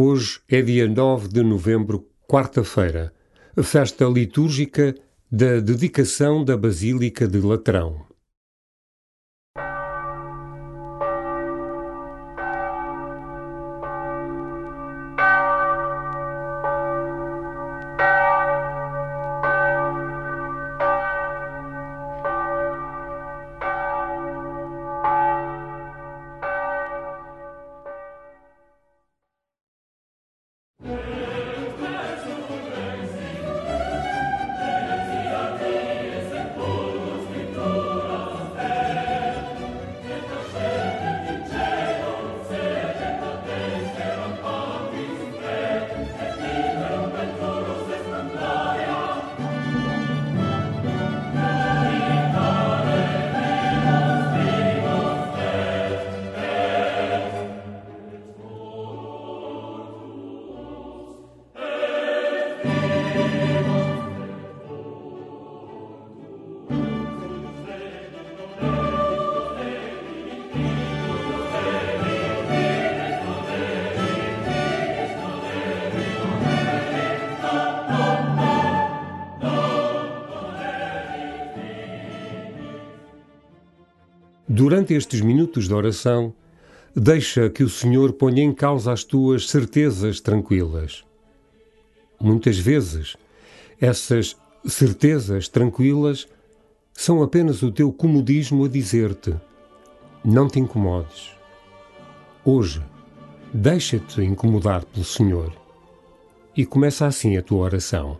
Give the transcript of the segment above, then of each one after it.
Hoje é dia 9 de novembro, quarta-feira, festa litúrgica da dedicação da Basílica de Latrão. Durante estes minutos de oração, deixa que o Senhor ponha em causa as tuas certezas tranquilas. Muitas vezes, essas certezas tranquilas são apenas o teu comodismo a dizer-te: não te incomodes. Hoje, deixa-te incomodar pelo Senhor e começa assim a tua oração.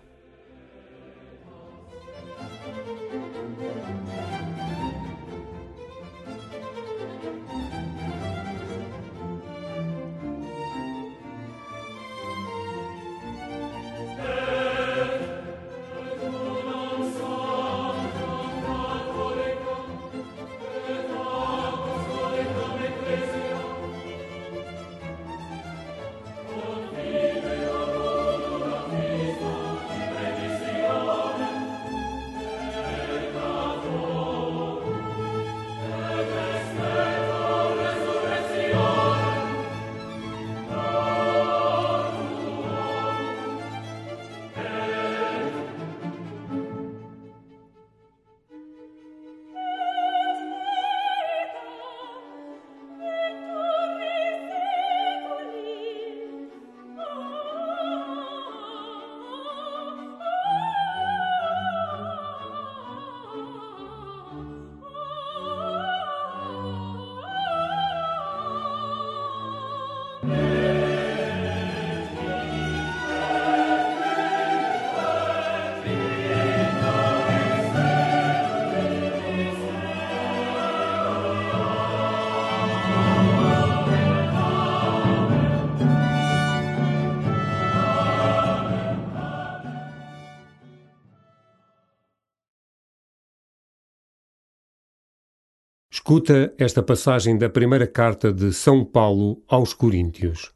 Escuta esta passagem da primeira carta de São Paulo aos Coríntios.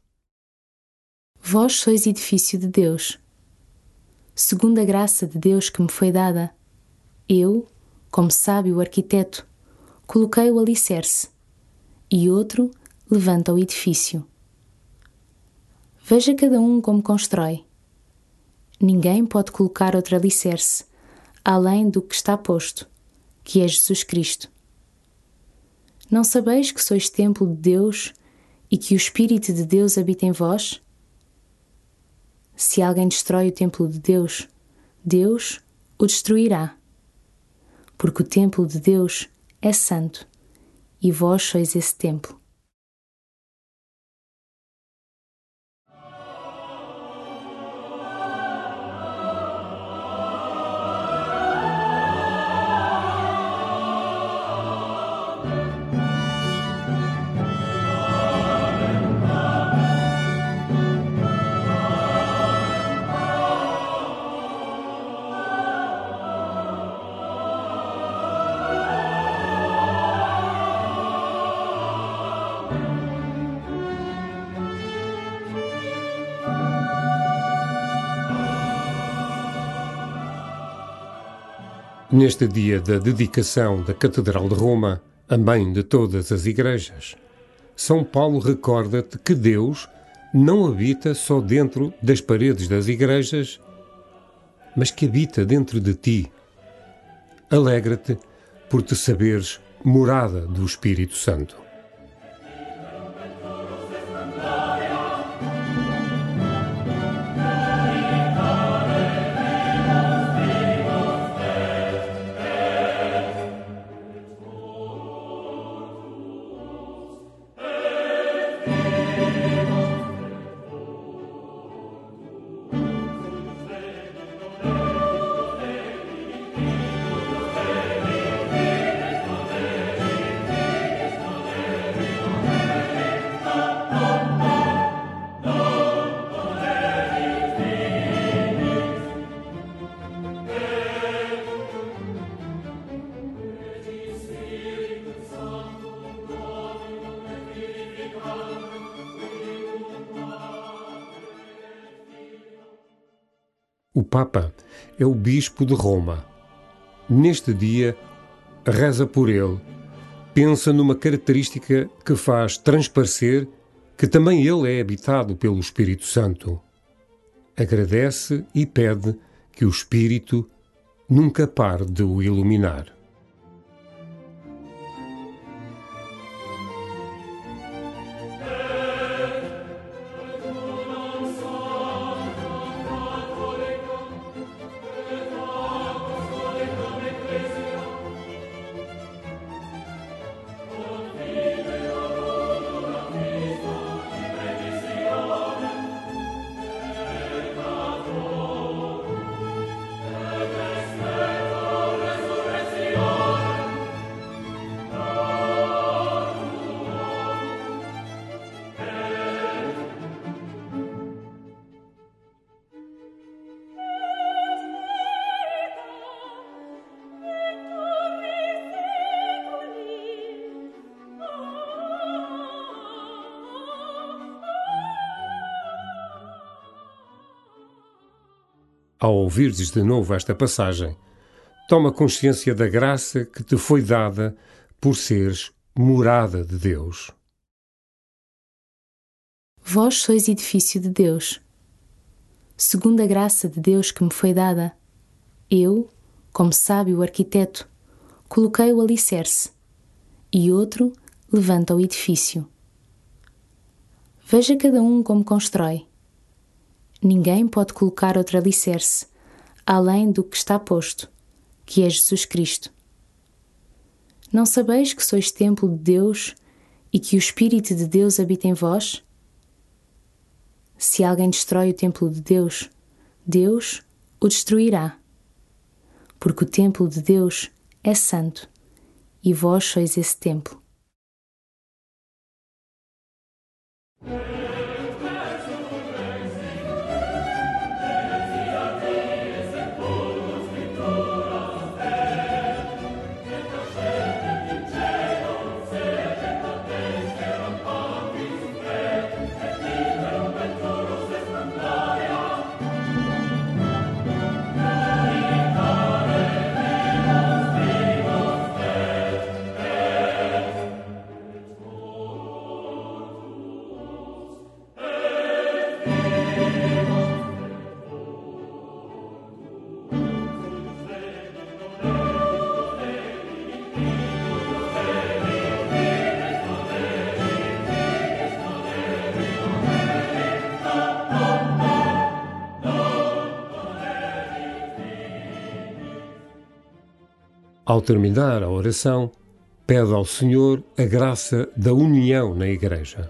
Vós sois edifício de Deus. Segundo a graça de Deus que me foi dada, eu, como sábio arquiteto, coloquei o alicerce e outro levanta o edifício. Veja cada um como constrói. Ninguém pode colocar outro alicerce além do que está posto, que é Jesus Cristo. Não sabeis que sois templo de Deus e que o Espírito de Deus habita em vós? Se alguém destrói o templo de Deus, Deus o destruirá. Porque o templo de Deus é santo e vós sois esse templo. Neste dia da dedicação da Catedral de Roma, a mãe de todas as igrejas, São Paulo recorda-te que Deus não habita só dentro das paredes das igrejas, mas que habita dentro de ti. Alegra-te por te saberes morada do Espírito Santo. O Papa é o Bispo de Roma. Neste dia, reza por ele, pensa numa característica que faz transparecer que também ele é habitado pelo Espírito Santo. Agradece e pede que o Espírito nunca pare de o iluminar. Ao ouvires de novo esta passagem, toma consciência da graça que te foi dada por seres morada de Deus. Vós sois edifício de Deus. Segundo a graça de Deus que me foi dada, eu, como sábio arquiteto, coloquei o alicerce e outro levanta o edifício. Veja cada um como constrói. Ninguém pode colocar outro alicerce, além do que está posto, que é Jesus Cristo. Não sabeis que sois templo de Deus e que o Espírito de Deus habita em vós? Se alguém destrói o templo de Deus, Deus o destruirá. Porque o templo de Deus é santo e vós sois esse templo. Ao terminar a oração, pede ao Senhor a graça da união na Igreja.